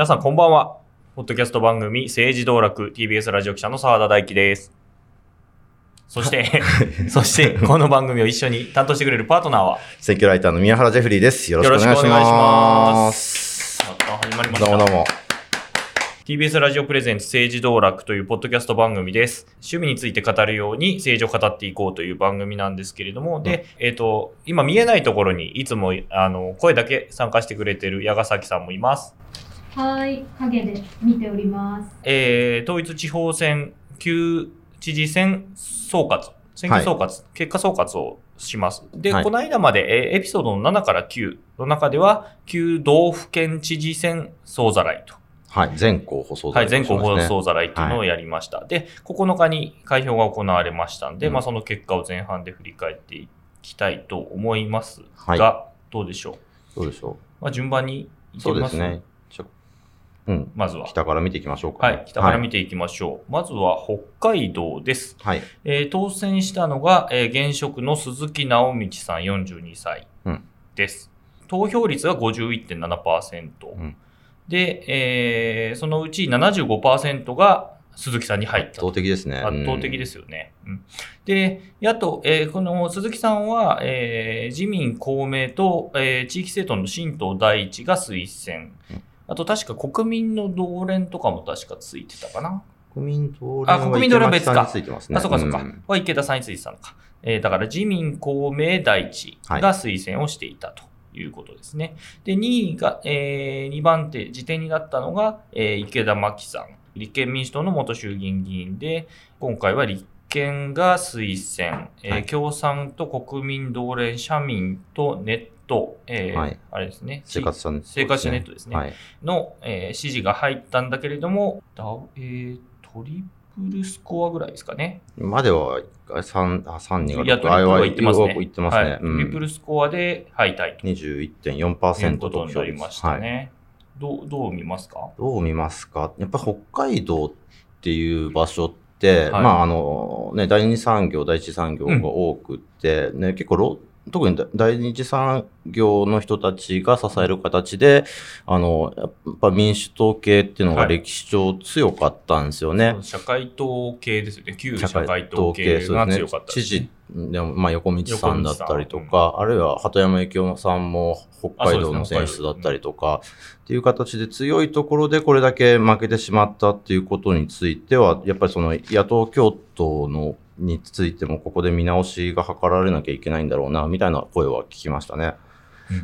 皆さんこんばんは。ポッドキャスト番組政治道楽 TBS ラジオ記者の澤田大樹です。そして、そして、この番組を一緒に担当してくれるパートナーは、選挙ライターの宮原ジェフリーです。よろしくお願いしよろしくお願いしま。ますまた始まりました。どうもどうも。TBS ラジオプレゼンツ政治道楽というポッドキャスト番組です。趣味について語るように政治を語っていこうという番組なんですけれども、で、えっ、と、今見えないところにいつも、あの、声だけ参加してくれてる矢ヶ崎さんもいます。はい、影で見ております。えー、統一地方選、旧知事選総括、選挙総括、結果総括をします。で、はいこの間まで、えーエピソードの7から9の中では、旧道府県知事選総ざらいと。はい。全候補総はい、全国放ね送ざらいっていうのをやりました。で、9日に開票が行われましたんで、うんまあその結果を前半で振り返っていきたいと思いますはいが、どうでしょう？どうでしょまあ順番にう。そういけまですすね。うん。まずは。北から見ていきましょうか。はい、北から見ていきましょう。まずは北海道です。はい。えー当選したのが、えー現職の鈴木直道さん42歳うんです。投票率が51.7%。うんで、えーそのうち75%が鈴木さんに入った圧倒的ですね。圧倒的ですすよね。うんで、野党、えーこの鈴木さんは、えー自民、公明と、えー地域政党の新党第一が推薦うん。あと確か国民の同連とかも確かついてたかな。国民党あ国民党連は別かついてますね。あ、そうかそうか。んは池田さんについてたのか。えーだから自民、公明、第一が推薦をしていたということですね。で、2位が、え2番手、時点になったのが、えー池田真紀さん。立憲民主党の元衆議院議員で、今回は立憲が推薦、えーはい共産と国民同連、社民とネット、えーはいあれですね。生活者ネットですね。生活者ネットですねはい。の、えー指示が入ったんだけれども、だえートリプルスコアぐらいですかね。までは、3、あ、3、2がいや、トリプルは言ってますね。言ってますね。はい。トリプルスコアで敗退という21.4%ことになりましたね。どう、どう見ますか？どう見ますか？やっぱ北海道っていう場所って、はいまああのね、第二産業、第一産業が多くって、ね、結構ロ特に第二次産業の人たちが支える形で、あの、やっぱ民主党系っていうのがはい歴史上強かったんですよね。社会党系ですよね。旧社会党系が強かったです、ね。知事でも、まあ、横道さんだったりとか、あるいは鳩山幸夫さんも北海道の選出だったりとか、っていう形で強いところでこれだけ負けてしまったっていうことについては、やっぱりその野党共闘のについてもここで見直しが図られなきゃいけないんだろうな、みたいな声は聞きましたね。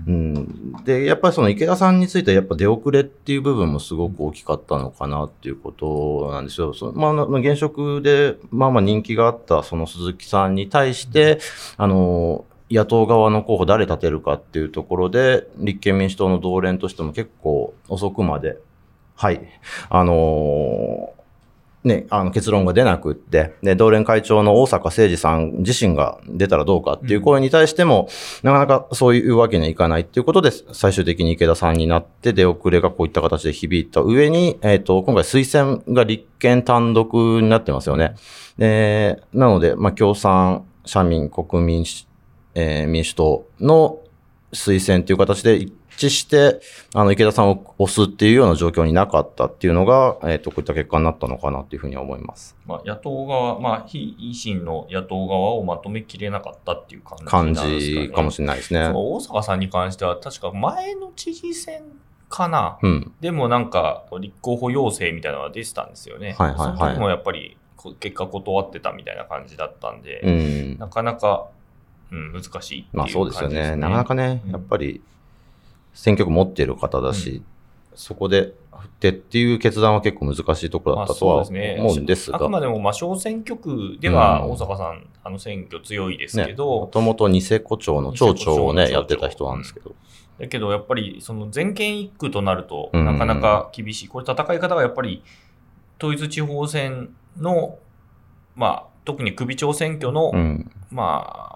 うん、で、やっぱりその池田さんについてはやっぱ出遅れっていう部分もすごく大きかったのかなっていうことなんですよ。そのまあ、現職でまあまあ人気があったその鈴木さんに対して、あの、野党側の候補誰立てるかっていうところで、立憲民主党の同連としても結構遅くまで、はい、あのね、あの結論が出なくって、で、同連会長の大阪誠二さん自身が出たらどうかっていう声に対しても、なかなかそういうわけにはいかないっていうことで、最終的に池田さんになって、出遅れがこういった形で響いた上に、えっ、と、今回推薦が立憲単独になってますよね。で、なので、まあ、共産、社民、国民、えー民主党の推薦という形で一致して、あの、池田さんを押すっていうような状況になかったっていうのが、えっ、と、こういった結果になったのかなっていうふうには思います。まあ、野党側、まあ、非維新の野党側をまとめきれなかったっていう感じ感なんですかね。じかもしれないですね大阪さんに関しては、確か前の知事選かな。うん。でもなんか、立候補要請みたいなのが出てたんですよね。はいはいはいその時もやっぱり、こ結果断ってたみたいな感じだったんで、うん。なかなか、うん、難しいっていうまあそうですよね。なかなかね、うんやっぱり選挙区持っている方だし、そこで振ってっていう決断は結構難しいところだったとは思うんですが、あくまでも、まあ、小選挙区では、うん。大阪さん、あの選挙強いですね、もけど、ともとニセコ町の町長をね、やってた人なんですけど。だけど、やっぱり、その全県一区となると、うん。なかなか厳しい。これ、戦い方がやっぱり、統一地方選の、まあ、特に首長選挙の、うん。まあ、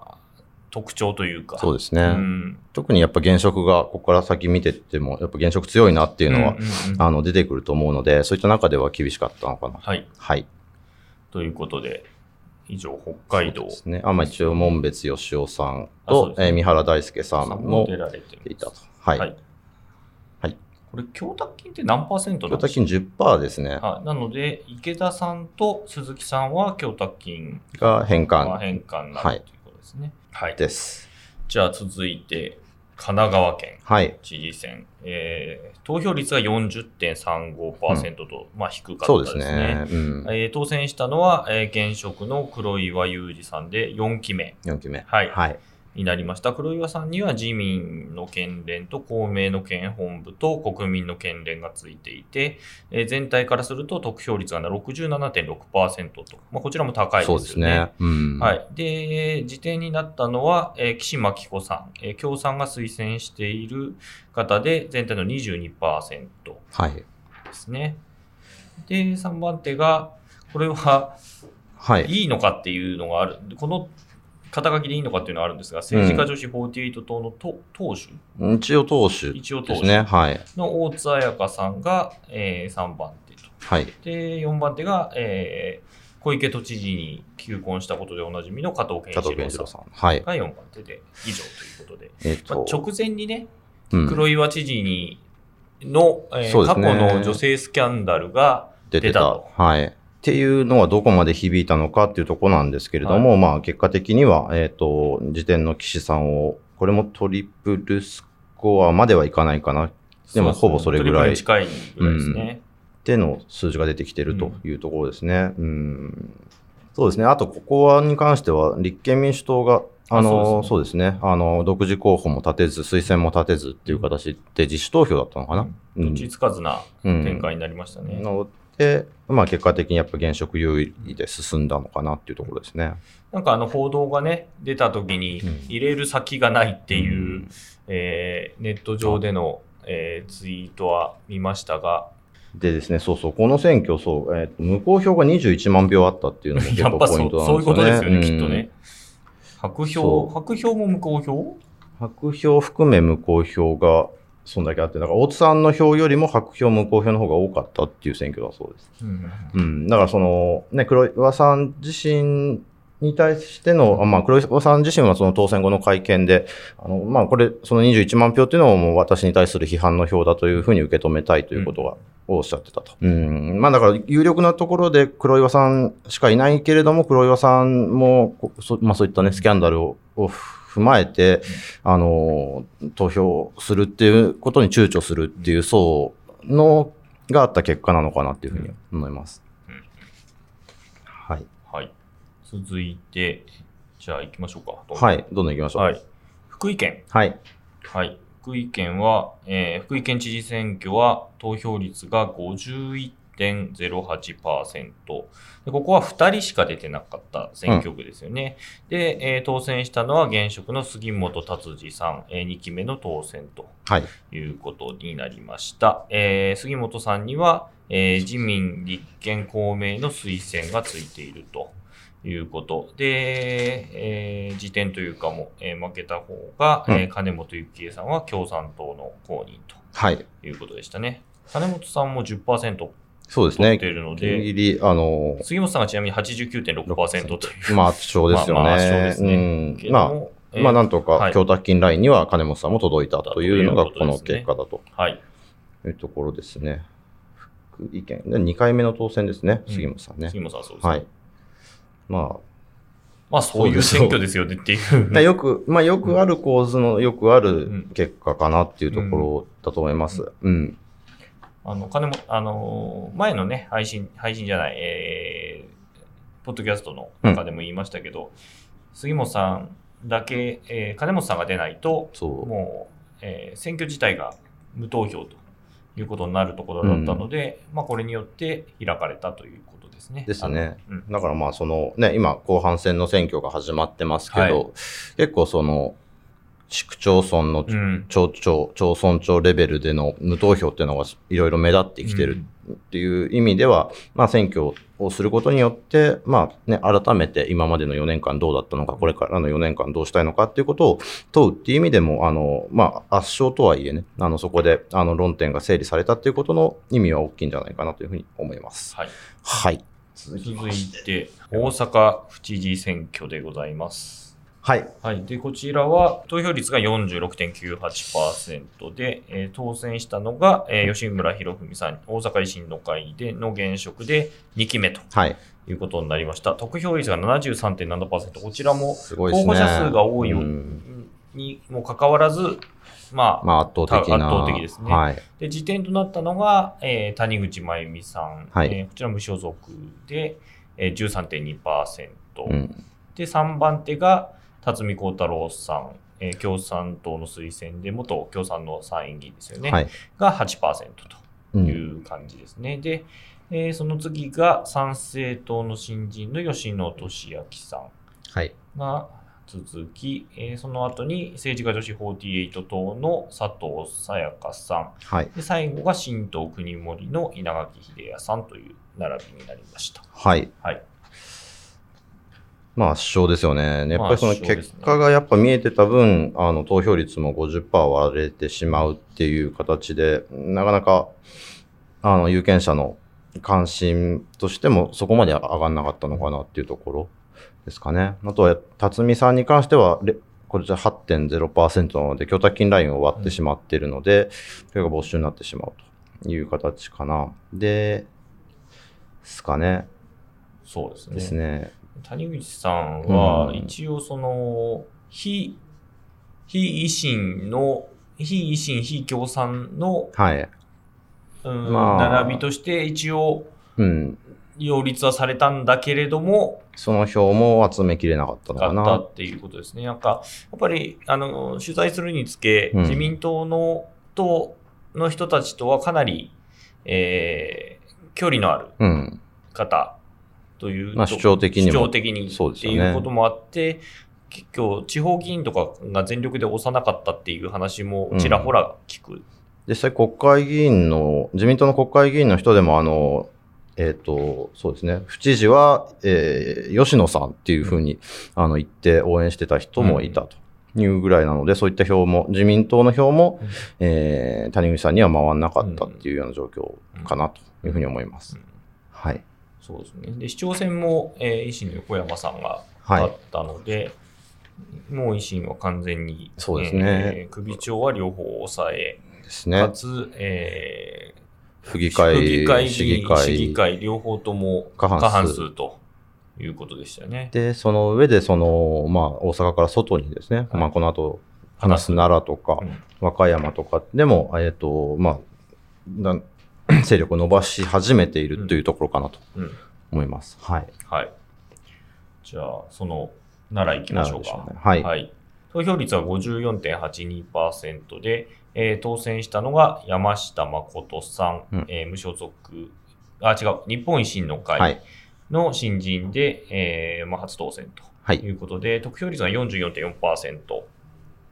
特徴というか。そうですね。うん特にやっぱ現職が、ここから先見てっても、やっぱ現職強いなっていうのは、あの、出てくると思うので、そういった中では厳しかったのかな。はい。はい。ということで、以上、北海道ですね。あ、まあ一応、門別義雄さんと、ねえー三原大輔さんもも出られていたと。は。はいい。はい。これ、供託金って何パーセントな供託金10%ですね。はい、なので、池田さんと鈴木さんは供託金が返還が返還になる、はいということですね。はい。です。じゃあ続いて、神奈川県はい。知事選、えー投票率が40.35%と、まあ低かったですすね。ね。うん。えー当選したのは、えー現職の黒岩祐二さんで4期目4期目。はいはい。になりました。黒岩さんには自民の県連と公明の県本部と国民の県連がついていて、えー全体からすると得票率が67.6%と、まあ、こちらも高いですよね。そうですね。うん。はい。で、時点になったのは、えー岸真紀子さん、えー共産が推薦している方で、全体の22%はい。ですね。で、3番手が、これははい。いいのかっていうのがある。この肩書きでいいのかっていうのがあるんですが、政治家女子48党の党党首一応党首一応党首ですね。はい。の大津彩香さんが、え3番手と。はい。で、4番手が、えー小池都知事に求婚したことでおなじみの加藤健一郎さん。はい。が4番手で以上ということで、えっと、まあ直前にね、うん黒岩知事にの、えー過そうですね去の女性スキャンダルが出てた。出たとはい。っていうのはどこまで響いたのかっていうところなんですけれども、まあ結果的には、えっ、と、時点の岸さんを、これもトリプルスコアまではいかないかな。でもほぼそれぐらいトリプルに近いぐらいですね。での数字が出てきてるというところですね。うん。そうですね。あと、ここはに関しては、立憲民主党が、あの、あそうですね。あの、独自候補も立てず、推薦も立てずっていう形で自主投票だったのかな。うんどっちつかずなうん展開になりましたね。なので、まあ結果的にやっぱ現職優位で進んだのかなっていうところですね。なんかあの報道がね、出た時にうん。入れる先がないっていう、うん。えーネット上での、えーツイートは見ましたが、でですね、そうそう、この選挙、そう、えーと無効票が21万票あったっていうのも結 やっぱそう構ポイントなんそういうことですよね、うん。きっとね。白そ票、う。白票も無効票？白票含め無効票がそんだけあって、だから大津さんの票よりも白票無効票の方が多かったっていう選挙だそうです。うんうん。だからその、ね、黒岩さん自身に対しての、あまあ、黒岩さん自身はその当選後の会見で、あの、まあ、これ、その21万票っていうのをもう私に対する批判の票だというふうに受け止めたいということが、をおっしゃってたと。うん。まあ、だから、有力なところで黒岩さんしかいないけれども、黒岩さんも、こそまあ、そういったね、スキャンダルを、を踏まえて、あの、投票するっていうことに躊躇するっていう層の、があった結果なのかなっていうふうに思います。うんはい。はい。続いて、じゃあ行きましょうか。はい。どんどん行きましょう。はい。福井県。はい。はい。福井県は、えー福井県知事選挙は投票率が51.08%。でここは2人しか出てなかった選挙区ですよね。で、えー当選したのは現職の杉本達治さん、え2期目の当選とはい。いうことになりました。えー杉本さんには、えー自民、立憲、公明の推薦がついているということで、えー時点というかも、えー負けた方が、うんえー金本幸恵さんは共産党の公認はい。ということでしたね。金本さんも10%そうですね取って。いるのギリで、ギリ、あの、杉本さんがちなみに89.6%という。まあ、圧勝ですよね。まあまあ圧勝ですねうんまもあ、まあ、なんとはいか、供託金ラインには金本さんも届いたというのが、この結果だとはい。いうところですね。福井県。で、2回目の当選ですね、うん杉本さんね。杉本さんはそうですね。はい。ままあそういう選挙ですよねっていう。あ、よく、まあ、よくある構図のよくあうるん結果かなっていうところだと思います。うん。あの、金も、あのー、前のね、配信、配信じゃない、えー、ポッドキャストの中でも言いましたけど、杉本さんだけ、えー、金本さんが出ないと。もう、えー選挙自体が無投票ということになるところだったので、まあ、これによって開かれたということですね。ですね。うんだからまあそのね、今後半戦の選挙が始まってますけど、はい結構その市区町村のうん。町長、町村長レベルでの無投票っていうのがいろいろ目立ってきてるっていう意味では、まあ選挙をすることによって、まあね、改めて今までの4年間どうだったのか、これからの4年間どうしたいのかっていうことを問うっていう意味でも、あの、まあ圧勝とはいえね、あのそこであの論点が整理されたっていうことの意味は大きいんじゃないかなというふうに思います。はい。はい。続いて、大阪府知事選挙でございます。はい。はい。で、こちらは投票率が46.98%で、えー、当選したのが、えー、吉村博文さん、大阪維新の会での現職で2期目と。はい。いうことになりました。得票率が73.7%。こちらも候補者数が多いにもかかわらず、まあ、まあ、圧倒的な。圧倒的ですね。はい、で、時点となったのが、えー、谷口真由美さん。はい、えー、こちら無所属で、えー、13.2%。うん、で、3番手が、辰巳幸太郎さん。えー、共産党の推薦で、元共産の参院議員ですよね。はい、が8%という感じですね。うん、で、えー、その次が参政党の新人の吉野俊明さんが続き、えー、その後に政治家女子48党の佐藤さやかさん、はい、で最後が新党国森の稲垣秀也さんという並びになりました。はい。はい。まあ、圧勝ですよね。やっぱりその結果がやっぱ見えてた分、あの、投票率も50%割れてしまうっていう形で、なかなか、あの、有権者の関心としてもそこまで上がんなかったのかなっていうところですかね。あとは、辰巳さんに関しては、これじゃ8.0%なので、供託金ラインを割ってしまっているので、それが没収になってしまうという形かな。で、ですかね。そうですね。ですね。谷口さんは、一応その、非、非維新の、非維新、非共産の、はい。うん、まあ、並びとして一応、うん。擁立はされたんだけれども、その票も集めきれなかったのかな。っていうことですね。なんか、やっぱり、あの、取材するにつけ、自民党の、と、の人たちとはかなり、えー、距離のある方という、まあ、主張的に主張的にっていうこともあって、結構地方議員とかが全力で押さなかったっていう話もちらほら聞く。うん、実際国会議員の、自民党の国会議員の人でもあの、えっ、ー、と、そうですね。府知事は、えー、吉野さんっていうふうに、あの、言って応援してた人もいたというぐらいなので、うん、そういった票も、自民党の票も、うん、えー、谷口さんには回らなかったっていうような状況かなというふうに思います。はい。そうですね。で、市長選も、えー、維新の横山さんが勝ったので、はい、もう維新は完全に、そうですね。えー、首長は両方抑え、ですね。かつ、えー、府議会、府議会市議会、市議会両方とも過半数ということでしたね。で、その上で、その、まあ、大阪から外にですね、はい、まあ、この後、話す奈良とか、うん、和歌山とかでも、えっ、ー、と、まあ、勢力を伸ばし始めているというところかなと思います。はい。はい。じゃあ、その、奈良行きましょうか。うね、はい、はい。投票率は54.82%で、えー、当選したのが山下誠さん、うん、えー、無所属、あ、違う、日本維新の会の新人で、はい、えー、まあ、初当選ということで、はい、得票率が44.4%。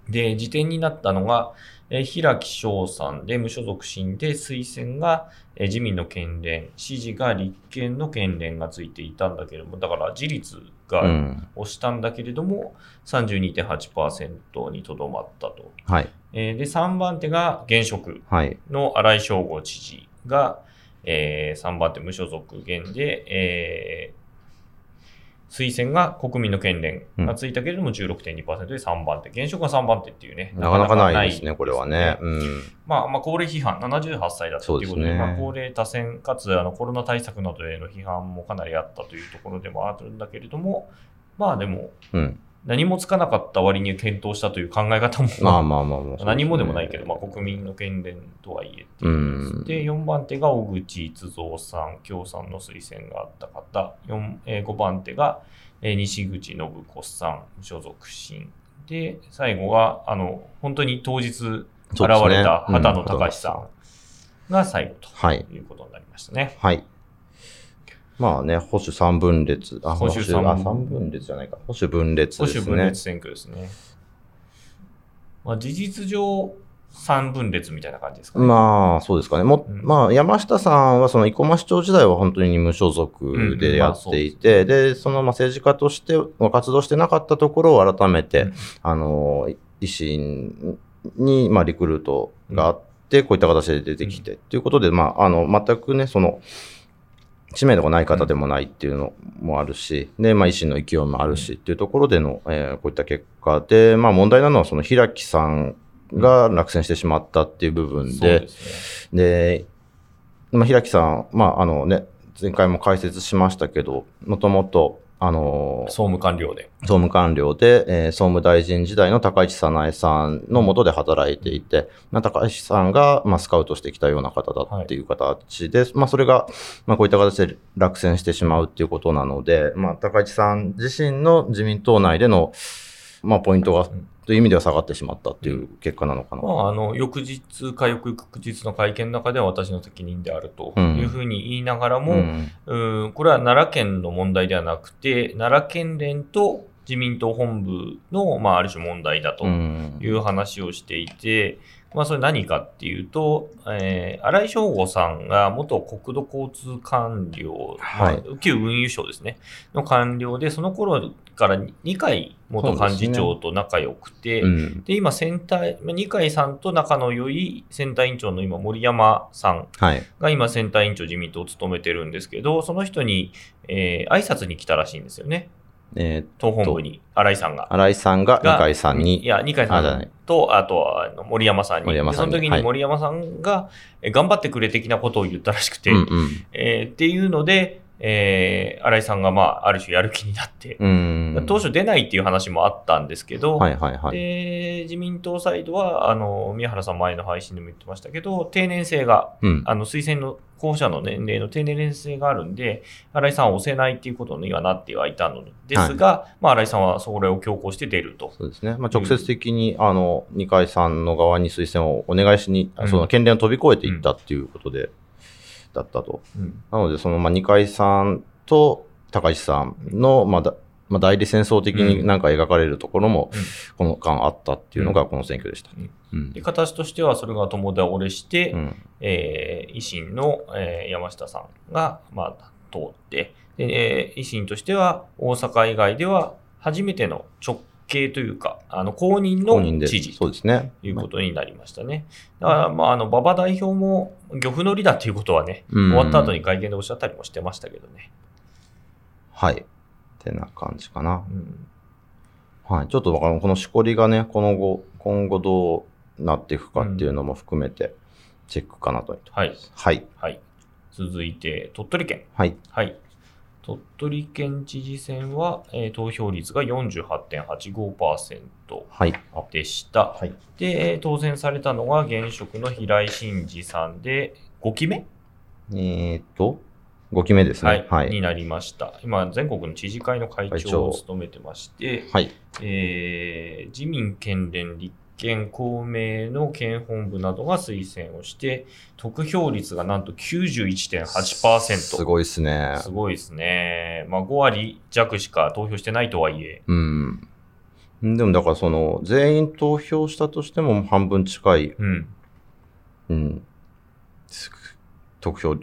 で、時点になったのが、えー、平木翔さんで無所属新で推薦が、えー、自民の県連、支持が立憲の県連がついていたんだけれども、だから自立が押したんだけれども、うん、32.8%にとどまったと。はい。えー、で、3番手が現職の新井翔吾知事が、はい、えー、3番手無所属現で、え推薦が国民の権連がついたけれども16.2%で3番手、現職が3番手っていうね、なかなかないですね、これはね。うん、まあ、まあ、高齢批判、78歳だったということで、でね、まあ、高齢多選かつあのコロナ対策などへの批判もかなりあったというところでもあるんだけれども、まあでも、うん何もつかなかった割に検討したという考え方も、まあまあまあまあ、何もでもないけど、まあ国民の権連とはいえって。いうで、4番手が小口逸三さん、共産の推薦があった方、4えー、5番手が、えー、西口信子さん、所属新。で、最後は、あの、本当に当日現れた畑野隆さんが最後とい。うことになりましたね。はい、はいまあね、保守三分裂。あ、保守三分裂じゃないか。保守分裂ですね。保守分裂選挙ですね。まあ、事実上、三分裂みたいな感じですかね。まあ、そうですかね。も、うん、まあ、山下さんは、その、生駒市長時代は本当に無所属でやっていて、うんまあ、で、その、まあ、政治家として活動してなかったところを改めて、うん、あの、維新に、まあ、リクルートがあって、こういった形で出てきて、ということで、まあ、あの、全くね、その、知名度がない方でもないっていうのもあるし、で、まあ、維新の勢いもあるしっていうところでの、えーこういった結果で、まあ、問題なのは、その平木さんが落選してしまったっていう部分で、で、まあ、平木さん、まあ、あのね、前回も解説しましたけど、もともと、あのね。総務官僚で。総務官僚で、えー総務大臣時代の高市早苗さんの下で働いていて、まあ、高市さんが、まあ、スカウトしてきたような方だっていう形で、まあ、それが、まあ、こういった形で落選してしまうっていうことなので、まあ、高市さん自身の自民党内での、まあ、ポイントが、んという意味では下がってしまったっていう結果なのかな。まあ、あの、翌日か翌々日の会見の中では私の責任であるとうん。いうふうに言いながらも、うん。うん、これは奈良県の問題ではなくて、奈良県連と自民党本部の、まあ、ある種問題だとうん。いう話をしていて、まあ、それ何かっていうと、えー、新井翔吾さんが元国土交通官僚、はいまあ、旧運輸省ですね、の官僚で、その頃から2回元幹事長と仲良くて、うんで、今、選対、まあ二階さんと仲の良い選対委員長の今、森山さんはい。が今、選対委員長自民党を務めてるんですけど、その人に、えー、挨拶に来たらしいんですよね。えー党本部に、新井さんが。新井さんが二が階さんに、いや、二階さんと、あとはあの森山さんに。森山さんその時はい。に森山さんが、え頑張ってくれ的なことを言ったらしくて、うんうん。えーっていうので、えー、新井さんが、まあ、ある種やる気になって、うん。当初出ないっていう話もあったんですけど、はいはいはい。で、自民党サイドは、あの、宮原さん前の配信でも言ってましたけど、定年制が、うん。あの、推薦の候補者の年齢の定年制があるんで、新井さんは押せないっていうことにはなってはいたのですが、まあ、新井さんはそれを強行して出ると。そうですね。まあ、直接的に、あの、二階さんの側に推薦をお願いしに、うんその権限を飛び越えていったっていうことで、だったと。うんなので、その、まあ、二階さんと高市さんの、まあ、だまあ、代理戦争的になんか描かれるところもうん、この間あったっていうのがこの選挙でした。うんうんで。形としてはそれが共倒れして、うん。えー維新の、えー山下さんが、まあ、通ってで、えー維新としては大阪以外では初めての直系というか、あの公認。の知事。ということになりましたね。だから、まあ、あの、馬場代表も漁夫乗りだということはね、うん終わった後に会見でおっしゃったりもしてましたけどね。はい。ってな感じかな。うんはい。ちょっとわかんこのしこりがね、この後、今後どうなっていくかっていうのも含めて、チェックかなと。はい。はい。はい。続いて、鳥取県。はい。はい。鳥取県知事選は、えー投票率が48.85%はい。でした。はい。で、えー当選されたのが現職の平井真二さんで、5期目、えーっと、5期目ですね。はい。になりました。今、全国の知事会の会長を務めてまして、はい。えー自民、県連、立憲、公明の県本部などが推薦をして、得票率がなんと91.8%。すごいですね。すごいですね。まあ、5割弱しか投票してないとはいえ、うん。でもだからその、全員投票したとしても半分近い、うん。うん、す得票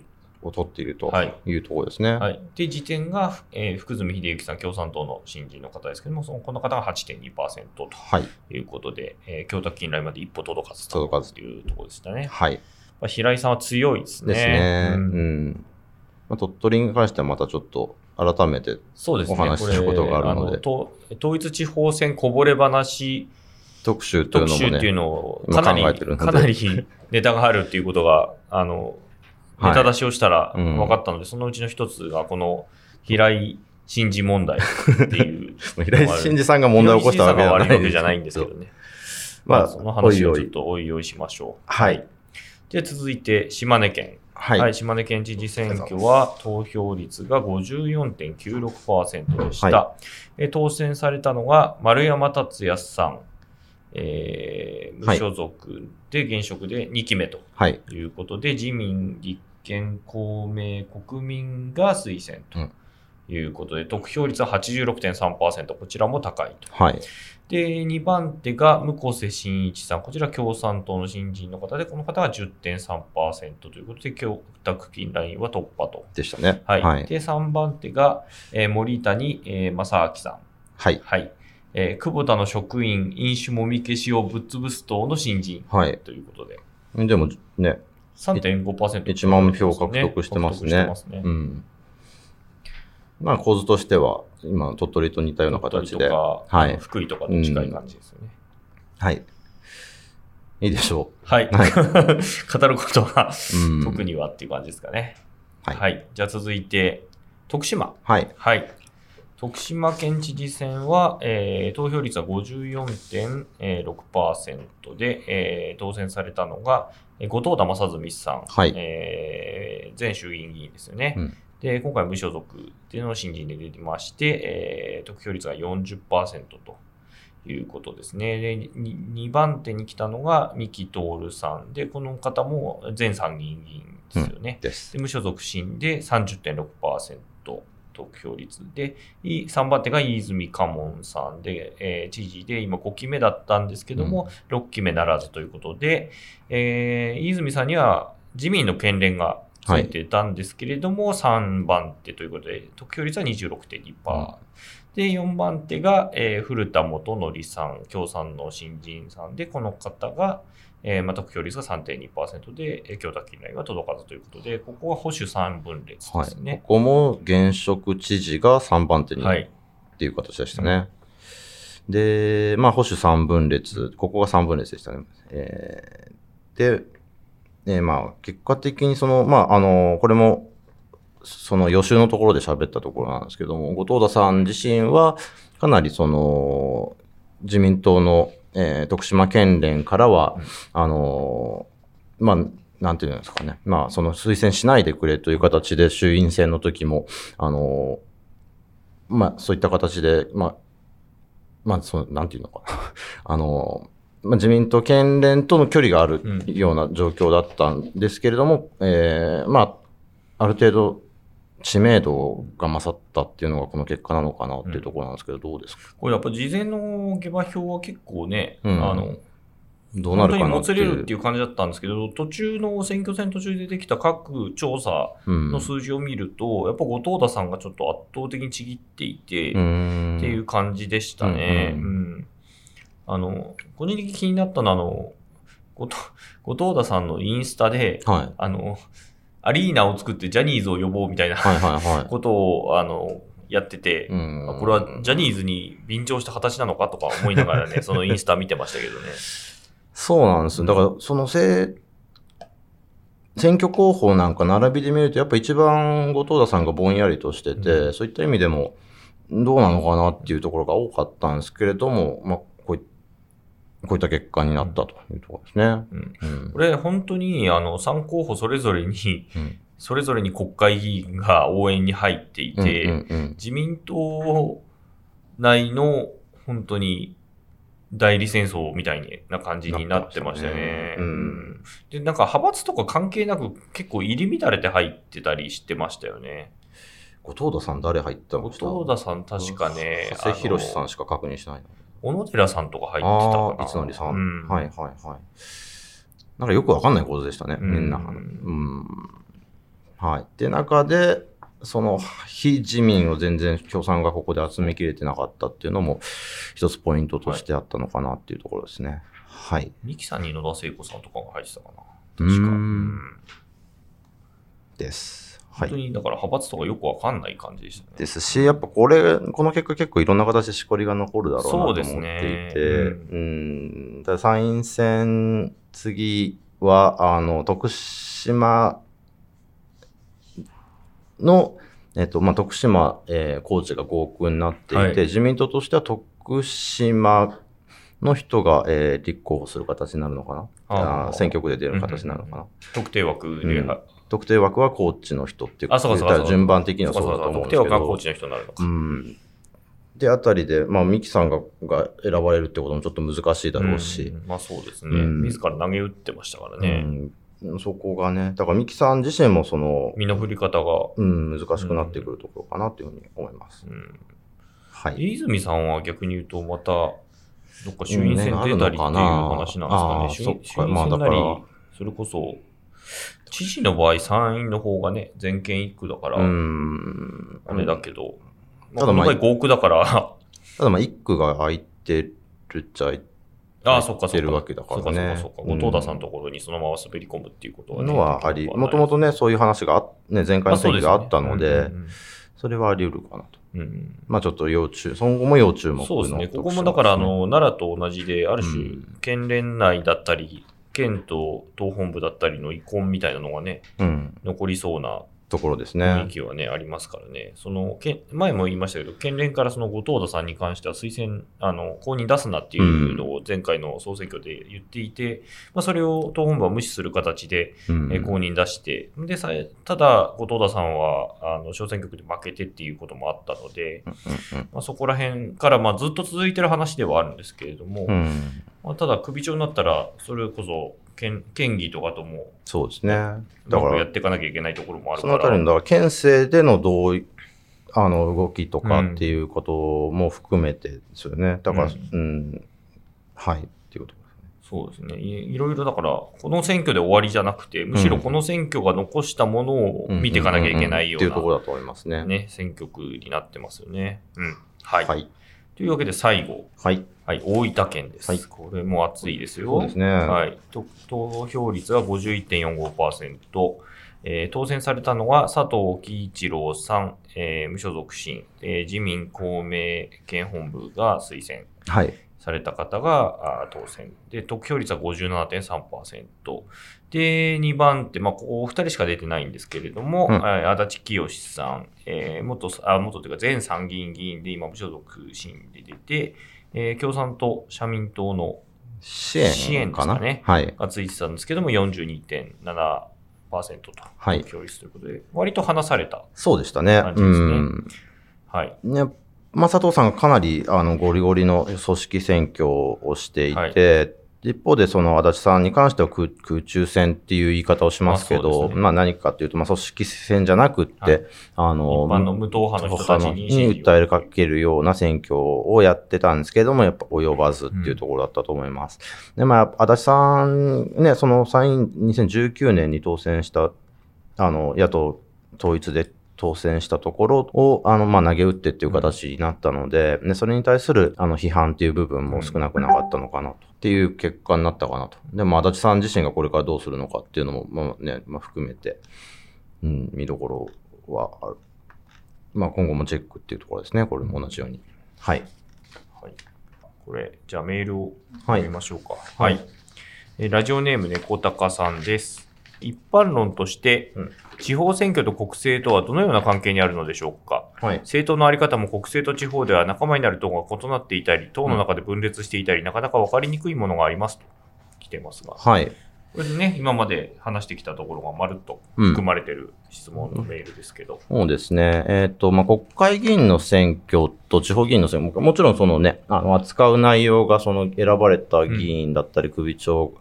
を取っているとはいいうところですね。はい。で、時点が、えー福住秀之さん、共産党の新人の方ですけども、そのこの方が8.2%とはい。いうことで、えー、供託金来まで一歩届かずと届かずというところでしたね。はい。まあ、平井さんは強いですね。ですね。ううんん。まあ、鳥取に関してはまたちょっと改めてそうですね。お話しすることがあるのでこれと統一地方選こぼれ話特集というのも特集っていうね、のを今かなり、かなりネタがあるっていうことが、あの、ネタ出しをしたらうん分かったので、そのうちの一つがこの平井真司問題っていう。平井真二さんが問題を起こしたわけじゃないわけじゃないんですけどね。まあ、まあ、その話をちょっとおいおいしましょう。はい。で、続いて、島根県。はい。はい、島根県知事選挙は投票率が54.96%でした、はえー当選されたのが丸山達也さん、えー無所属で現職で2期目とはい。いうことで、自民、立憲、公明、国民が推薦ということで、得票率は86.3%、こちらも高いと。はい。で、2番手が向瀬真一さん。こちら共産党の新人の方で、この方が10.3%ということで、供託金ラインは突破と。でしたね。はい。はい。で、3番手が、えー森谷、えー正明さん。はい。はい。えー久保田の職員、飲酒もみ消しをぶっ潰す党の新人はい。ということで、でもね、3.5% 1万票獲得してますね獲得してますねうん。まあ構図としては、今、鳥取と似たような形で。はい福井とかと近い感じですよね。はい。いいでしょはい。はい 語ることは、う。うん。特にはっていう感じですかね。はいはい。じゃあ続いて、徳島。はい。はい。徳島県知事選は、えー投票率は54.6%で、えー当選されたのが、えー後藤田正純さん、はいえー前衆議院議員ですよね。うんで、今回無所属っていうのを新人で出てまして、えー得票率が40%ということですね。で、2番手に来たのが三木徹さんで、この方も前参議院議員ですよね。です。で無所属新で30.6%得票率で、い3番手が飯泉家門さんで、えー知事で今5期目だったんですけども、6期目ならずということで、えー飯泉さんには自民の県連がついてたんですけれども、3番手ということで、得票率は26.2%。うん。で、4番手が、えー古田元則さん、共産の新人さんで、この方が、えーまあ、得票率が3.2%で、えー、京都近来は届かずということで、ここは保守3分裂ではい。すね。ここも現職知事が3番手にはい。っていう形でしたね。で、まあ、保守3分裂、ここが3分裂でしたね。えーで、えーまあ、結果的にその、まあ、あの、これも、その予習のところで喋ったところなんですけども、後藤田さん自身は、かなりその、自民党の、えー徳島県連からは、うんあの、まあ、なんていうんですかね。まあ、その推薦しないでくれという形で衆院選の時も、あの、まあ、そういった形で、まあ、まあ、その、なんていうのかな。あの、まあ、自民党県連との距離があるうんような状況だったんですけれども、えーまあ、ある程度、知名度が勝ったっていうのがこの結果なのかなっていうところなんですけど、どうですか？これやっぱ事前の下馬評は結構ね、うん。あの、どうな本当にもつるかなっていう。れるっていう感じだったんですけど、途中の選挙戦途中でできた各調査うん。の数字を見ると、やっぱ後藤田さんがちょっと圧倒的にちぎっていて、っていう感じでしたね。ううんん。あの、個人的に気になったのは、あの、後藤後藤田さんのインスタで、はい。あの、アリーナを作ってジャニーズを呼ぼうみたいな。ことを、あの、やってて、これはジャニーズに便乗した形なのかとか思いながらね、そのインスタ見てましたけどね。そうなんですよ。だから、そのせ選挙候補なんか並びで見ると、やっぱ一番後藤田さんがぼんやりとしてて、うそういった意味でも、どうなのかなっていうところが多かったんですけれども、まあ、こういった結果になったというところですね。うんうんこれ本当に、あの、3候補それぞれに、うんそれぞれに国会議員が応援に入っていて、自民党内の本当に代理戦争みたいな感じになってましたよね。で、なんか派閥とか関係なく結構入り乱れて入ってたりしてましたよね。後藤田さん誰入った？の後藤田さん確かね、長谷博さんしか確認してないの。小野寺さんとか入ってたいつのりさん。うんはいはいはい。なんかよくわかんない構図でしたね、うんみんな。うん。はい。って中で、その、非自民を全然共産がここで集めきれてなかったっていうのも、一つポイントとしてあったのかなっていうところですね。はい。三木さんに野田聖子さんとかが入ってたかな。う確か。ーうんんです。はい本当。に、だから派閥とかよくわかんない感じでしたね。ですし、やっぱこれ、この結果結構いろんな形でしこりが残るだろうなと思っていて、そうね。うん、ただ参院選、次は、あの、徳島の、えっと、まあ、徳島、えー、高知が合区になっていて、はい。自民党としては徳島の人が、えー立候補する形になるのかな。あ選挙区で出る形になるのかな、特定枠で、うん特定枠は高知の人っていうあ、そうかそうか順番的にはそそう。だと思うんですけど特定枠はコー。チの人になるのか。うん。で、あたりで、まあ、ミキさんがが選ばれるってこともちょっと難しいだろうし、んまあそうですね。うん自ら投げ打ってましたからうね。んそこがね、だからミキさん自身もその、身の振り方が。うん、難しくなってくるところかなというふうに思います。うんはい。飯泉さんは逆に言うと、また、どっか衆院選出たりっていう話なんですかね。ね衆院選なり、それこそ、知事の場合、参院の方がね、全県一区だから、うん。あれだけど、まあ、ただまあこの場合合区だから、ただまあ、一区が空いてるっちゃ空いああ、そっかそっか。てるわけだからねそっかそっかそっか。うん後藤田さんのところにそのまま滑り込むっていうことはね。のはあり、もともとね、そういう話があ、ね、前回の選挙があったので、それはあり得るかなと。うん。まあちょっと要注、今後も要注目のそうですね。ここもだから、あの、奈良と同じで、ある種うん、県連内だったり、県と党本部だったりの遺恨みたいなのがね、うん、残りそうなところです雰囲ね。気はね、ありますからね。その、県前も言いましたけど、県連からその後藤田さんに関しては推薦、あの、公認出すなっていうのを前回の総選挙で言っていて、まあ、それを党本部は無視する形で、うんえー公認出して、で、さえただ、後藤田さんは、あの、小選挙区で負けてっていうこともあったので、うんうんまあ、そこら辺から、まあ、ずっと続いてる話ではあるんですけれども、うん、まあ、ただ、首長になったら、それこそ県、県議とかとも、そうですね。うだからやっていかなきゃいけないところもあるそのあたりから、の、だから県政での同意、あの、動きとかっていうことも含めてですよね。だから、ううん、はい、っていうことですね。そうですねい。いろいろだから、この選挙で終わりじゃなくて、むしろこの選挙が残したものを見ていかなきゃいけないよっていうとこうろだと思いますね。な、ね、選挙区になってますよね。うん。はい。はい。というわけで最後、はい。はい、大分県です。はいこれも熱いですよ。そうですね。はい。と投票率は51.45%。えー当選されたのは佐藤喜一郎さん、えー無所属新、えー自民公明県本部が推薦はい。された方が当選。で、得票率は57.3%。で、2番手、まあ、お二人しか出てないんですけれども、うんはい足立清さん、えー元、あ、元というか前参議院議員で今無所属新で出て、えー共産党、社民党の支援支援でかなすかねはい。がついてたんですけども、42.7%と、はい得票率ということで、割と離された。そうでしたね。感じですねうん。はい。ね、まあ、佐藤さんがかなり、あの、ゴリゴリの組織選挙をしていて、一方で、その、足立さんに関しては空空中戦っていう言い方をしますけど、ですねまあ、何かっていうと、まあ、組織戦じゃなくって、はいあの、一般の無党派の人たちに訴えかけるような選挙をやってたんですけども、やっぱ及ばずっていうところだったと思います。で、まあ、足立さん、ね、その参院2019年に当選した、あの、野党統一で当選したところを、あの、まあ、投げ打ってっていう形になったので、ね、それに対する、あの、批判っていう部分も少なくなかったのかなと。っていう結果になったかなと。でも、足立さん自身がこれからどうするのかっていうのも、まあね、まあ、含めて、うん、見どころはある。まあ、今後もチェックっていうところですね。これも同じように。はい。はい。これ、じゃあメールをはい読みましょうか。はい。えーラジオネーム猫高さんです。一般論として、うん地方選挙と国政とはどのような関係にあるのでしょうか？はい。政党のあり方も国政と地方では仲間になる党が異なっていたり、党の中で分裂していたり、なかなか分かりにくいものがありますと来てますが、こはい。れでね、今まで話してきたところがまるっとうん含まれてる質問のメールですけど、そうですね。えっ、と、まあ、国会議員の選挙と地方議員の選挙、もちろんそのね、あの、扱う内容がその選ばれた議員だったり首長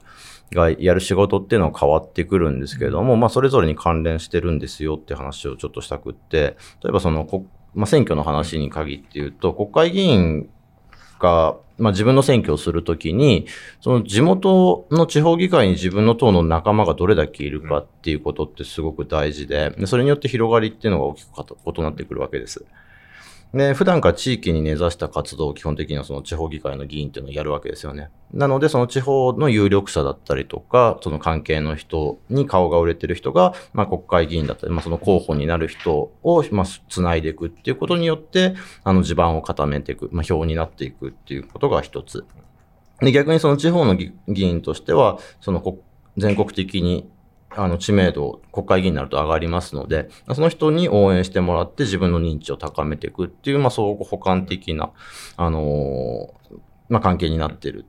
がやる仕事っていうのは変わってくるんですけれども、まあ、それぞれに関連してるんですよって話をちょっとしたくって、例えばその、こまあ、選挙の話に限って言うと、国会議員が、まあ、自分の選挙をするときに、その地元の地方議会に自分の党の仲間がどれだけいるかっていうことってすごく大事で、でそれによって広がりっていうのが大きくかと異なってくるわけです。で、普段から地域に根ざした活動を基本的にはその地方議会の議員っていうのをやるわけですよね。なので、その地方の有力者だったりとか、その関係の人に顔が売れてる人が、まあ国会議員だったり、まあその候補になる人を、まあ、つないでいくっていうことによって、あの地盤を固めていく、まあ票になっていくっていうことが一つ。で、逆にその地方の議員としては、その全国的にあの知名度、国会議員になると上がりますので、その人に応援してもらって自分の認知を高めていくっていう、まあ、相互補完的な、あのーまあ、関係になっている。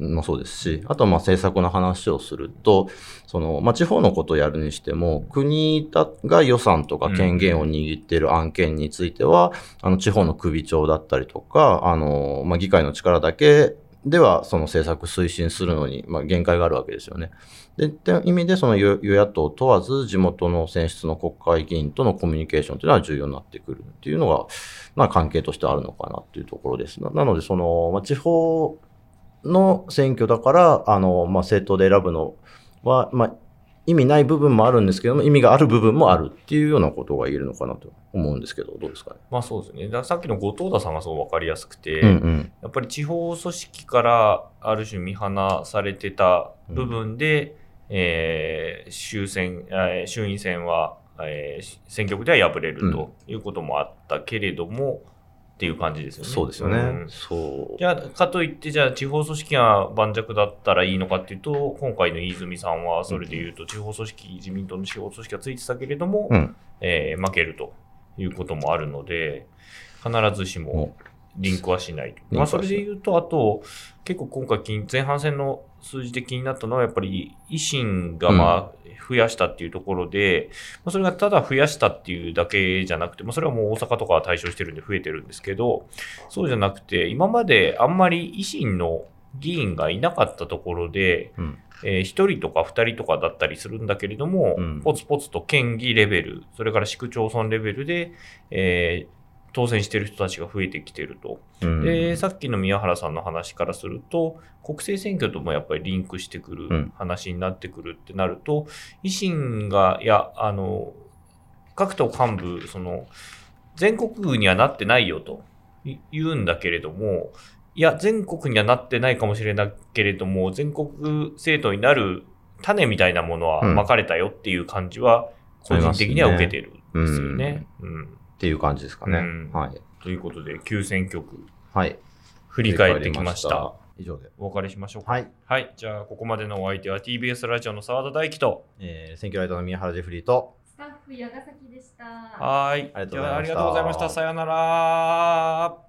もそうですし、あとはまあ政策の話をすると、その、まあ、地方のことをやるにしても、国だが予算とか権限を握っている案件については、あの、地方の首長だったりとか、あの、まあ、議会の力だけでは、その政策推進するのに、まあ、限界があるわけですよね。で、っていう意味で、その与与野党問わず、地元の選出の国会議員とのコミュニケーションというのは重要になってくるっていうのが、まあ、関係としてあるのかなっていうところです。ななので、その、まあ、地方の選挙だから、あの、まあ、政党で選ぶのは、まあ、意味ない部分もあるんですけども、意味がある部分もあるっていうようなことが言えるのかなと思うんですけど、どうですかね？まあそうですね。ださっきの後藤田さんがそう分かりやすくて、うんうん。やっぱり地方組織からある種見放されてた部分で、えー衆選、えー衆院選はえー選挙区では敗れるということもあったけれども、っていう感じですよね。そうですよね。んそう。じゃあ、かといって、じゃあ、地方組織が盤石だったらいいのかっていうと、今回の飯泉さんは、それで言うと、地方組織、自民党の地方組織がついてたけれども、うん。えー負けるということもあるので、必ずしもリンクはしないと。まあ、それで言うと、あと、結構今回金、前半戦の数字で気になったのは、やっぱり維新がまあ増やしたっていうところで、まあ、それがただ増やしたっていうだけじゃなくて、まあ、それはもう大阪とかは対象してるんで増えてるんですけど、そうじゃなくて、今まであんまり維新の議員がいなかったところで、うん。えー、1人とか2人とかだったりするんだけれども、うんポツポツと県議レベル、それから市区町村レベルで、えー当選している人たちが増えてきていると。うん。で、さっきの宮原さんの話からすると、国政選挙ともやっぱりリンクしてくるうん。話になってくるってなると、維新が、いや、あの、各党幹部、その、全国区にはなってないよとい言うんだけれども、いや、全国にはなってないかもしれないけれども、全国政党になる種みたいなものはうん。まかれたよっていう感じは、個人的には受けてるんですよね。うんっていう感じですかね。うんはい。ということで、旧選挙区、はい。振り返ってきました。以上で。お別れしましょうか。はい。はい。じゃあ、ここまでのお相手は TBS ラジオの澤田大樹と。えー、選挙ライターの宮原ジェフリーと、スタッフ矢ヶ崎でした。はーい。ありがとうございましたじゃあありがとうございました。さようなら。